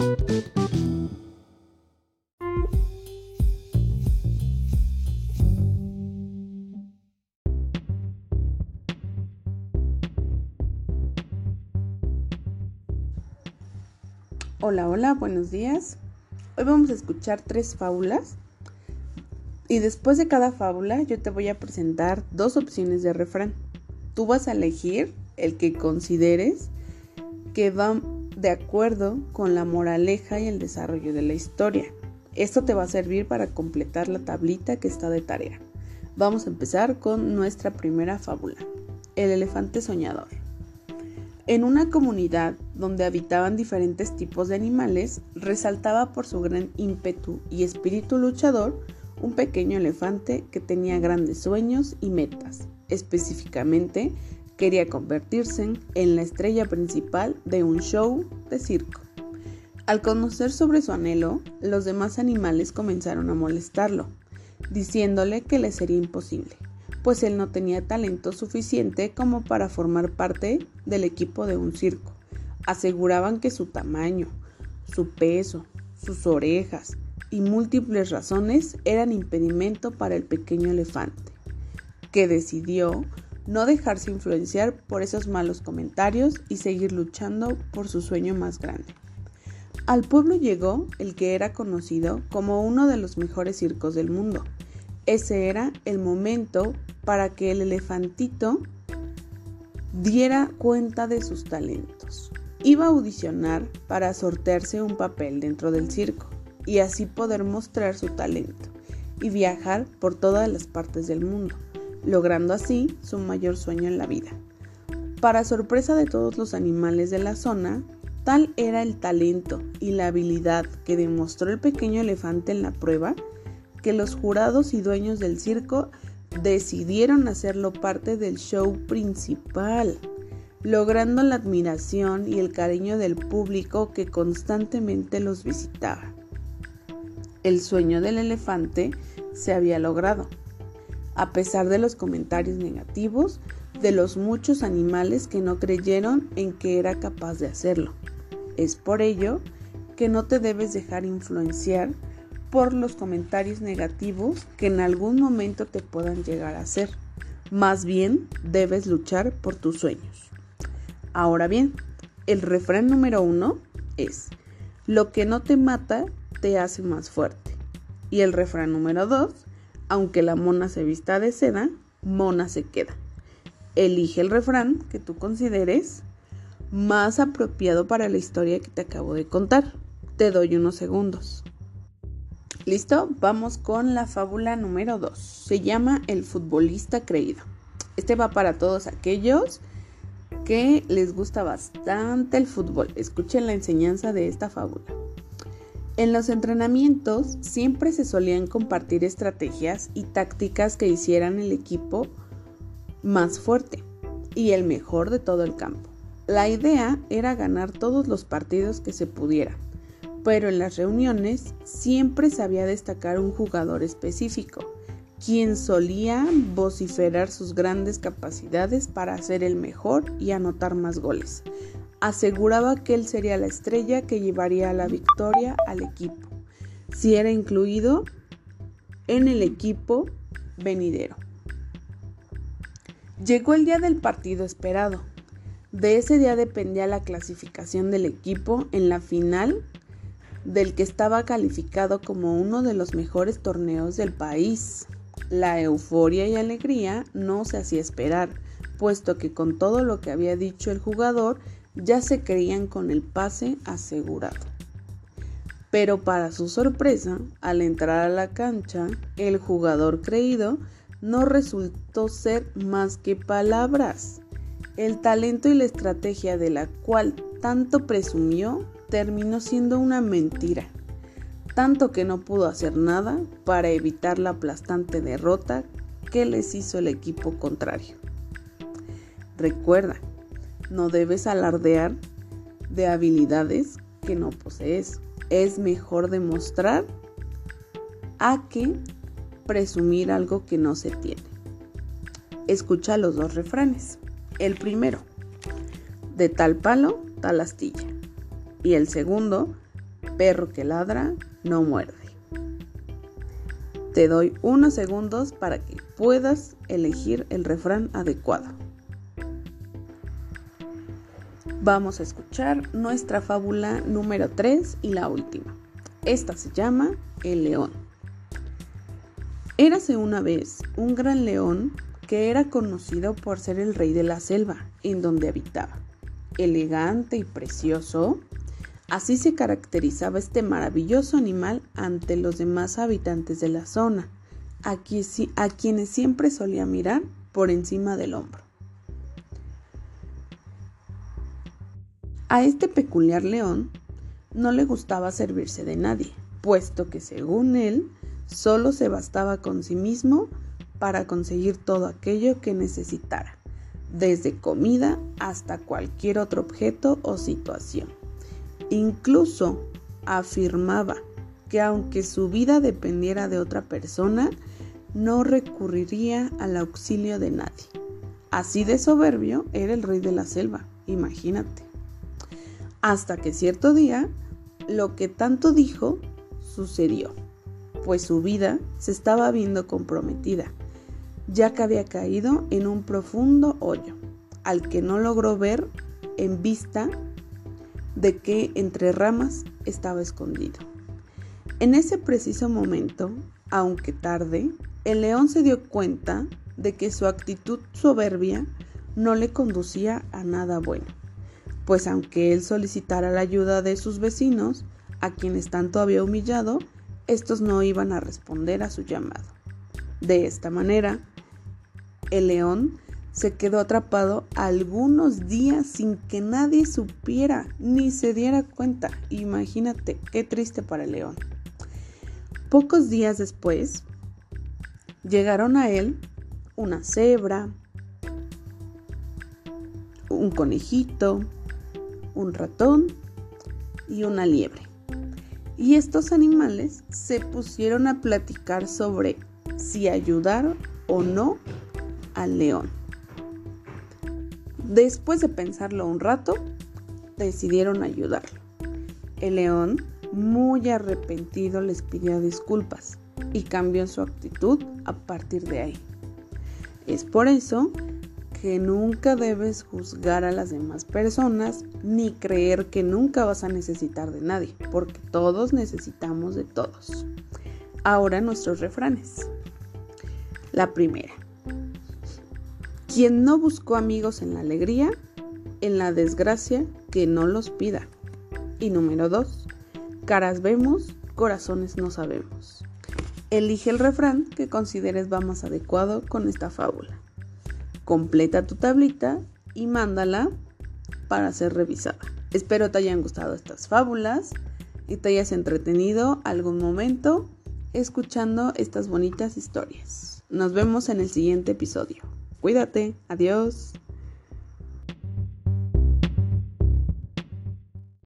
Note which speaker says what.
Speaker 1: Hola, hola, buenos días. Hoy vamos a escuchar tres fábulas y después de cada fábula yo te voy a presentar dos opciones de refrán. Tú vas a elegir el que consideres que va de acuerdo con la moraleja y el desarrollo de la historia. Esto te va a servir para completar la tablita que está de tarea. Vamos a empezar con nuestra primera fábula, el elefante soñador. En una comunidad donde habitaban diferentes tipos de animales, resaltaba por su gran ímpetu y espíritu luchador un pequeño elefante que tenía grandes sueños y metas. Específicamente, quería convertirse en la estrella principal de un show de circo. Al conocer sobre su anhelo, los demás animales comenzaron a molestarlo, diciéndole que le sería imposible pues él no tenía talento suficiente como para formar parte del equipo de un circo. Aseguraban que su tamaño, su peso, sus orejas y múltiples razones eran impedimento para el pequeño elefante, que decidió no dejarse influenciar por esos malos comentarios y seguir luchando por su sueño más grande. Al pueblo llegó el que era conocido como uno de los mejores circos del mundo. Ese era el momento para que el elefantito diera cuenta de sus talentos. Iba a audicionar para sortearse un papel dentro del circo y así poder mostrar su talento y viajar por todas las partes del mundo, logrando así su mayor sueño en la vida. Para sorpresa de todos los animales de la zona, tal era el talento y la habilidad que demostró el pequeño elefante en la prueba que los jurados y dueños del circo decidieron hacerlo parte del show principal, logrando la admiración y el cariño del público que constantemente los visitaba. El sueño del elefante se había logrado, a pesar de los comentarios negativos de los muchos animales que no creyeron en que era capaz de hacerlo. Es por ello que no te debes dejar influenciar por los comentarios negativos que en algún momento te puedan llegar a hacer. Más bien, debes luchar por tus sueños. Ahora bien, el refrán número uno es, lo que no te mata te hace más fuerte. Y el refrán número dos, aunque la mona se vista de seda, mona se queda. Elige el refrán que tú consideres más apropiado para la historia que te acabo de contar. Te doy unos segundos. ¿Listo? Vamos con la fábula número 2. Se llama El futbolista creído. Este va para todos aquellos que les gusta bastante el fútbol. Escuchen la enseñanza de esta fábula. En los entrenamientos siempre se solían compartir estrategias y tácticas que hicieran el equipo más fuerte y el mejor de todo el campo. La idea era ganar todos los partidos que se pudiera pero en las reuniones siempre sabía destacar un jugador específico, quien solía vociferar sus grandes capacidades para ser el mejor y anotar más goles. Aseguraba que él sería la estrella que llevaría la victoria al equipo, si era incluido en el equipo venidero. Llegó el día del partido esperado. De ese día dependía la clasificación del equipo en la final del que estaba calificado como uno de los mejores torneos del país. La euforia y alegría no se hacía esperar, puesto que con todo lo que había dicho el jugador ya se creían con el pase asegurado. Pero para su sorpresa, al entrar a la cancha, el jugador creído no resultó ser más que palabras. El talento y la estrategia de la cual tanto presumió terminó siendo una mentira, tanto que no pudo hacer nada para evitar la aplastante derrota que les hizo el equipo contrario. Recuerda, no debes alardear de habilidades que no posees. Es mejor demostrar a que presumir algo que no se tiene. Escucha los dos refranes. El primero, de tal palo, tal astilla y el segundo, perro que ladra no muerde. Te doy unos segundos para que puedas elegir el refrán adecuado. Vamos a escuchar nuestra fábula número 3 y la última. Esta se llama El león. Érase una vez un gran león que era conocido por ser el rey de la selva en donde habitaba. Elegante y precioso, Así se caracterizaba este maravilloso animal ante los demás habitantes de la zona, a, quienes siempre solía mirar por encima del hombro. A este peculiar león no le gustaba servirse de nadie, puesto que según él solo se bastaba con sí mismo para conseguir todo aquello que necesitara, desde comida hasta cualquier otro objeto o situación. Incluso afirmaba que aunque su vida dependiera de otra persona, no recurriría al auxilio de nadie. Así de soberbio era el rey de la selva, imagínate. Hasta que cierto día, lo que tanto dijo sucedió, pues su vida se estaba viendo comprometida, ya que había caído en un profundo hoyo, al que no logró ver en vista de que entre ramas estaba escondido. En ese preciso momento, aunque tarde, el león se dio cuenta de que su actitud soberbia no le conducía a nada bueno, pues aunque él solicitara la ayuda de sus vecinos, a quienes tanto había humillado, estos no iban a responder a su llamado. De esta manera, el león se quedó atrapado algunos días sin que nadie supiera ni se diera cuenta. Imagínate, qué triste para el león. Pocos días después, llegaron a él una cebra, un conejito, un ratón y una liebre. Y estos animales se pusieron a platicar sobre si ayudar o no al león. Después de pensarlo un rato, decidieron ayudarlo. El león, muy arrepentido, les pidió disculpas y cambió su actitud a partir de ahí. Es por eso que nunca debes juzgar a las demás personas ni creer que nunca vas a necesitar de nadie, porque todos necesitamos de todos. Ahora nuestros refranes. La primera. Quien no buscó amigos en la alegría, en la desgracia, que no los pida. Y número dos, caras vemos, corazones no sabemos. Elige el refrán que consideres va más adecuado con esta fábula. Completa tu tablita y mándala para ser revisada. Espero te hayan gustado estas fábulas y te hayas entretenido algún momento escuchando estas bonitas historias. Nos vemos en el siguiente episodio. Cuídate. Adiós.